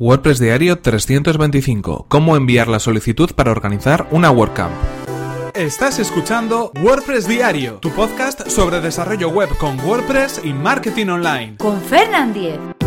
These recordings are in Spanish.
WordPress Diario 325. Cómo enviar la solicitud para organizar una WordCamp. Estás escuchando WordPress Diario, tu podcast sobre desarrollo web con WordPress y marketing online. Con Fernand Diez.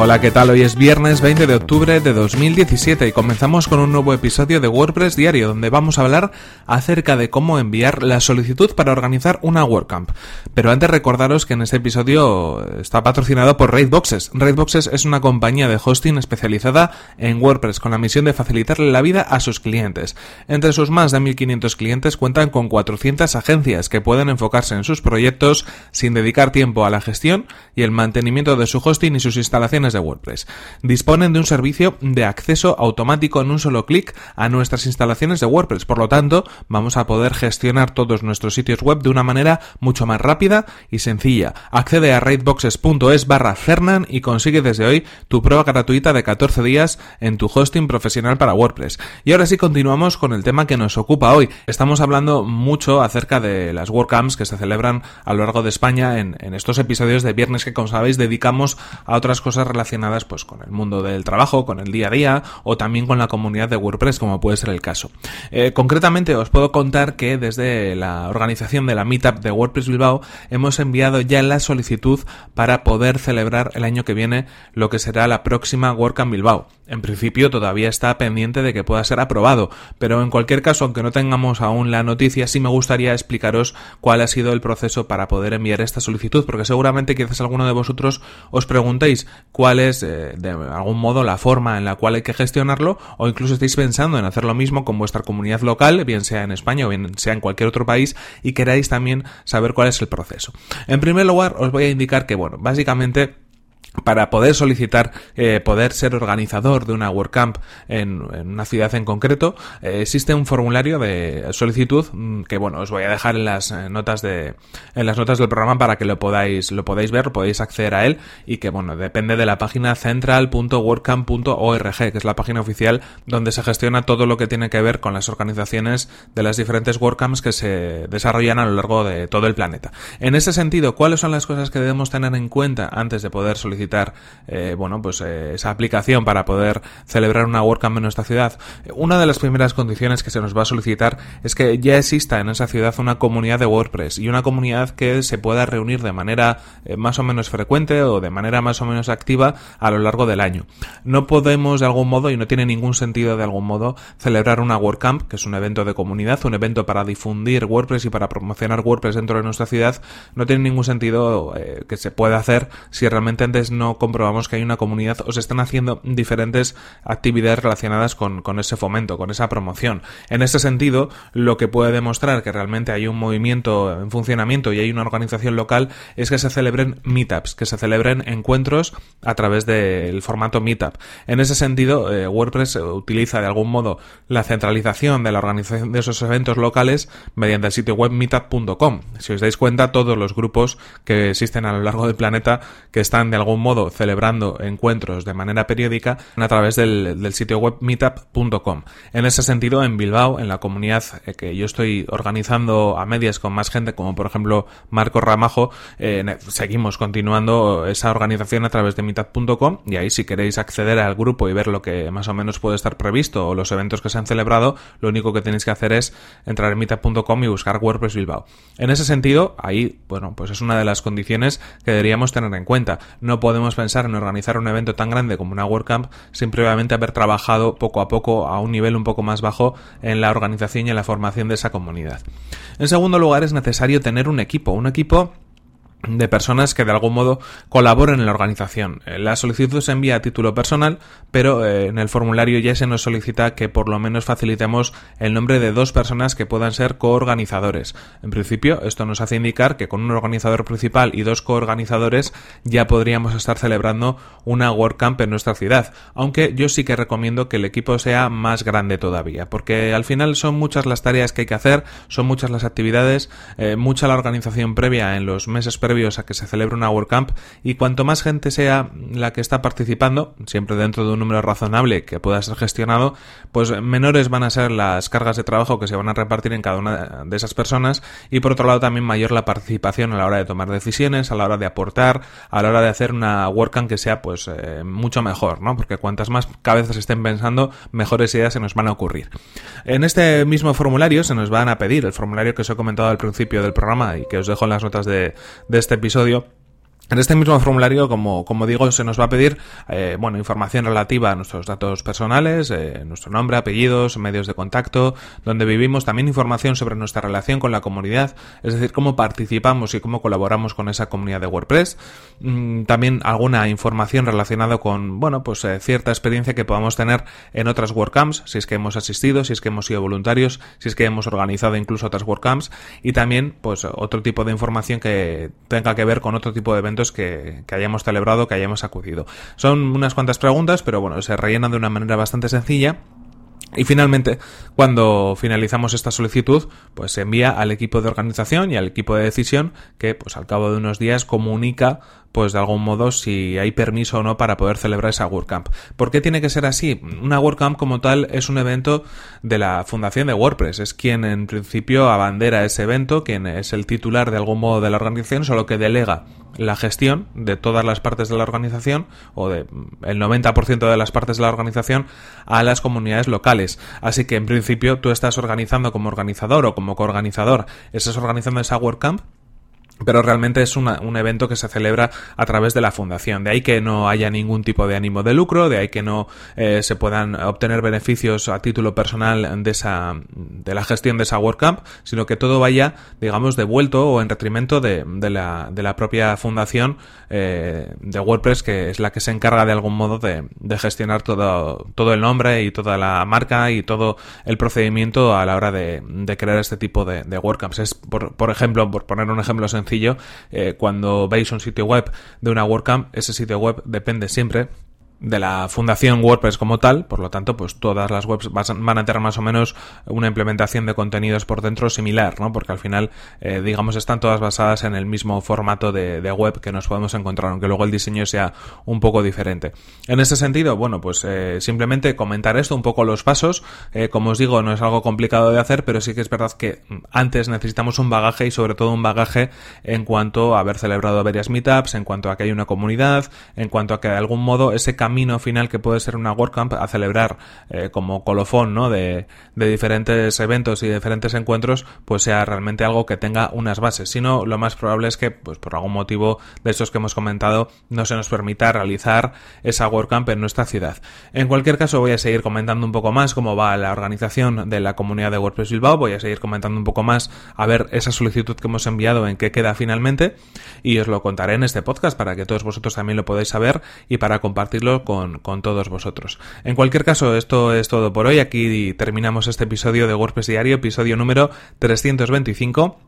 Hola, ¿qué tal? Hoy es viernes 20 de octubre de 2017 y comenzamos con un nuevo episodio de WordPress Diario donde vamos a hablar acerca de cómo enviar la solicitud para organizar una WordCamp. Pero antes recordaros que en este episodio está patrocinado por Raidboxes. Raidboxes es una compañía de hosting especializada en WordPress con la misión de facilitarle la vida a sus clientes. Entre sus más de 1500 clientes cuentan con 400 agencias que pueden enfocarse en sus proyectos sin dedicar tiempo a la gestión y el mantenimiento de su hosting y sus instalaciones de WordPress. Disponen de un servicio de acceso automático en un solo clic a nuestras instalaciones de WordPress. Por lo tanto, vamos a poder gestionar todos nuestros sitios web de una manera mucho más rápida y sencilla. Accede a raidboxes.es barra Fernan y consigue desde hoy tu prueba gratuita de 14 días en tu hosting profesional para WordPress. Y ahora sí continuamos con el tema que nos ocupa hoy. Estamos hablando mucho acerca de las WordCamps que se celebran a lo largo de España en, en estos episodios de viernes que, como sabéis, dedicamos a otras cosas relacionadas pues con el mundo del trabajo, con el día a día o también con la comunidad de WordPress como puede ser el caso. Eh, concretamente os puedo contar que desde la organización de la Meetup de WordPress Bilbao hemos enviado ya la solicitud para poder celebrar el año que viene lo que será la próxima WordCamp Bilbao. En principio todavía está pendiente de que pueda ser aprobado, pero en cualquier caso, aunque no tengamos aún la noticia, sí me gustaría explicaros cuál ha sido el proceso para poder enviar esta solicitud, porque seguramente quizás alguno de vosotros os preguntéis cuál es eh, de algún modo la forma en la cual hay que gestionarlo, o incluso estáis pensando en hacer lo mismo con vuestra comunidad local, bien sea en España o bien sea en cualquier otro país, y queráis también saber cuál es el proceso. En primer lugar, os voy a indicar que, bueno, básicamente para poder solicitar eh, poder ser organizador de una WordCamp en, una ciudad en concreto eh, existe un formulario de solicitud mm, que bueno os voy a dejar en las eh, notas de en las notas del programa para que lo podáis lo podáis ver podéis acceder a él y que bueno depende de la página central.wordcamp.org que es la página oficial donde se gestiona todo lo que tiene que ver con las organizaciones de las diferentes WordCamps que se desarrollan a lo largo de todo el planeta. En ese sentido cuáles son las cosas que debemos tener en cuenta antes de poder solicitar eh, bueno, pues eh, esa aplicación para poder celebrar una WordCamp en nuestra ciudad, una de las primeras condiciones que se nos va a solicitar es que ya exista en esa ciudad una comunidad de WordPress y una comunidad que se pueda reunir de manera eh, más o menos frecuente o de manera más o menos activa a lo largo del año. No podemos de algún modo y no tiene ningún sentido de algún modo celebrar una WordCamp, que es un evento de comunidad, un evento para difundir WordPress y para promocionar WordPress dentro de nuestra ciudad, no tiene ningún sentido que se pueda hacer si realmente antes no comprobamos que hay una comunidad o se están haciendo diferentes actividades relacionadas con, con ese fomento, con esa promoción. En ese sentido, lo que puede demostrar que realmente hay un movimiento en funcionamiento y hay una organización local es que se celebren meetups, que se celebren encuentros a través del formato meetup. En ese sentido, eh, WordPress utiliza de algún modo la centralización de la organización de esos eventos locales mediante el sitio web meetup.com. Si os dais cuenta, todos los grupos que existen a lo largo del planeta que están de algún modo celebrando encuentros de manera periódica a través del, sitio web meetup.com. En ese sentido, en Bilbao, en la comunidad eh, que yo estoy organizando a medias con más gente, como por ejemplo Marco Ramajo, eh, seguimos continuando esa organización a través de meetup.com y ahí si queréis acceder al grupo y ver lo que más o menos puede estar previsto o los eventos que se han celebrado, lo único que tenéis que hacer es entrar en meetup.com y buscar WordPress Bilbao. En ese sentido, ahí, bueno, pues es una de las condiciones que deberíamos tener en cuenta. No podemos pensar en organizar un evento tan grande como una WordCamp sin previamente haber trabajado poco a poco a un nivel un poco más bajo en la organización y en la formación de esa comunidad. En segundo lugar, es necesario tener un equipo, un equipo de personas que de algún modo colaboren en la organización. Eh, la solicitud se envía a título personal, pero eh, en el formulario ya se nos solicita que por lo menos facilitemos el nombre de dos personas que puedan ser coorganizadores. En principio, esto nos hace indicar que con un organizador principal y dos coorganizadores ya podríamos estar celebrando una WordCamp en nuestra ciudad, aunque yo sí que recomiendo que el equipo sea más grande todavía, porque al final son muchas las tareas que hay que hacer, son muchas las actividades, eh, mucha la organización previa en los meses previos a que se celebre una WordCamp y cuanto más gente sea la que está participando, siempre dentro de un número razonable que pueda ser gestionado, pues menores van a ser las cargas de trabajo que se van a repartir en cada una de esas personas y por otro lado también mayor la participación a la hora de tomar decisiones, a la hora de aportar, a la hora de hacer una WordCamp que sea pues eh, mucho mejor, ¿no? Porque cuantas más cabezas estén pensando, mejores ideas se nos van a ocurrir. En este mismo formulario se nos van a pedir el formulario que os he comentado al principio del programa y que os dejo en las notas de, de este episodio en este mismo formulario, como, como digo, se nos va a pedir eh, bueno, información relativa a nuestros datos personales, eh, nuestro nombre, apellidos, medios de contacto, donde vivimos, también información sobre nuestra relación con la comunidad, es decir, cómo participamos y cómo colaboramos con esa comunidad de WordPress. Mm, también alguna información relacionada con, bueno, pues eh, cierta experiencia que podamos tener en otras WordCamps, si es que hemos asistido, si es que hemos sido voluntarios, si es que hemos organizado incluso otras WordCamps, y también, pues, otro tipo de información que tenga que ver con otro tipo de eventos que, hayamos celebrado, que hayamos acudido. Son unas cuantas preguntas, pero bueno, se rellenan de una manera bastante sencilla. Y finalmente, cuando finalizamos esta solicitud, pues se envía al equipo de organización y al equipo de decisión que, pues al cabo de unos días, comunica pues de algún modo si hay permiso o no para poder celebrar esa WordCamp. ¿Por qué tiene que ser así? Una WordCamp como tal es un evento de la fundación de WordPress, es quien en principio abandera ese evento, quien es el titular de algún modo de la organización, solo que delega la gestión de todas las partes de la organización o de el 90% de las partes de la organización a las comunidades locales. Así que en principio tú estás organizando como organizador o como coorganizador, estás organizando esa WordCamp pero realmente es un evento que se celebra a través de la fundación. De ahí que no haya ningún tipo de ánimo de lucro, de ahí que no eh, se puedan obtener beneficios a título personal de esa de la gestión de esa WordCamp, sino que todo vaya, digamos, devuelto o en detrimento de, de, la, de la propia fundación eh, de WordPress, que es la que se encarga de algún modo de, de, gestionar todo, todo el nombre y toda la marca y todo el procedimiento a la hora de, crear este tipo de WordCamps. Es, por, por ejemplo, por poner un ejemplo sencillo, eh, cuando veis un sitio web de una WordCamp, ese sitio web depende siempre de la fundación WordPress como tal, por lo tanto, pues todas las webs van a tener más o menos una implementación de contenidos por dentro similar, ¿no? Porque al final, eh, digamos, están todas basadas en el mismo formato de, web que nos podemos encontrar, aunque luego el diseño sea un poco diferente. En ese sentido, bueno, pues eh, simplemente comentar esto, un poco los pasos. Eh, como os digo, no es algo complicado de hacer, pero sí que es verdad que antes necesitamos un bagaje y sobre todo un bagaje en cuanto a haber celebrado varias meetups, en cuanto a que hay una comunidad, en cuanto a que de algún modo ese cambio camino final que puede ser una WordCamp a celebrar eh, como colofón ¿no? de, diferentes eventos y diferentes encuentros, pues sea realmente algo que tenga unas bases. Si no, lo más probable es que, pues por algún motivo de estos que hemos comentado, no se nos permita realizar esa WordCamp en nuestra ciudad. En cualquier caso, voy a seguir comentando un poco más cómo va la organización de la comunidad de WordPress Bilbao, voy a seguir comentando un poco más a ver esa solicitud que hemos enviado en qué queda finalmente y os lo contaré en este podcast para que todos vosotros también lo podáis saber y para compartirlo con, con todos vosotros. En cualquier caso, esto es todo por hoy. Aquí terminamos este episodio de WordPress Diario, episodio número 325.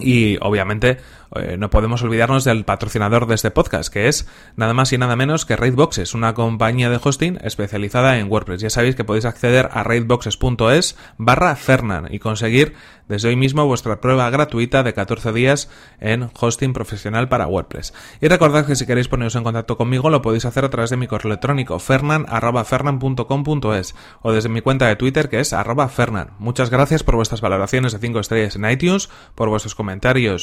Y obviamente eh, no podemos olvidarnos del patrocinador de este podcast, que es nada más y nada menos que Raidboxes, una compañía de hosting especializada en WordPress. Ya sabéis que podéis acceder a raidboxes.es barra Fernan y conseguir desde hoy mismo vuestra prueba gratuita de 14 días en hosting profesional para WordPress. Y recordad que si queréis poneros en contacto conmigo lo podéis hacer a través de mi correo electrónico fernan.fernan.com.es o desde mi cuenta de Twitter que es arroba fernan. Muchas gracias por vuestras valoraciones de 5 estrellas en iTunes, por vuestros comentarios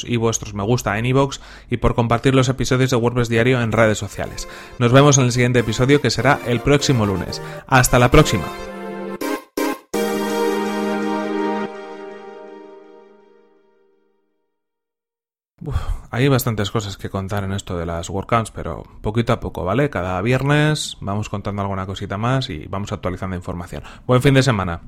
y vuestros me gusta en iVoox y por compartir los episodios de WordPress Diario en redes sociales. Nos vemos en el siguiente episodio que será el próximo lunes. Hasta la próxima. hay bastantes cosas que contar en esto de las WordCamps, pero poquito a poco, ¿vale? Cada viernes vamos contando alguna cosita más y vamos actualizando información. Buen fin de semana.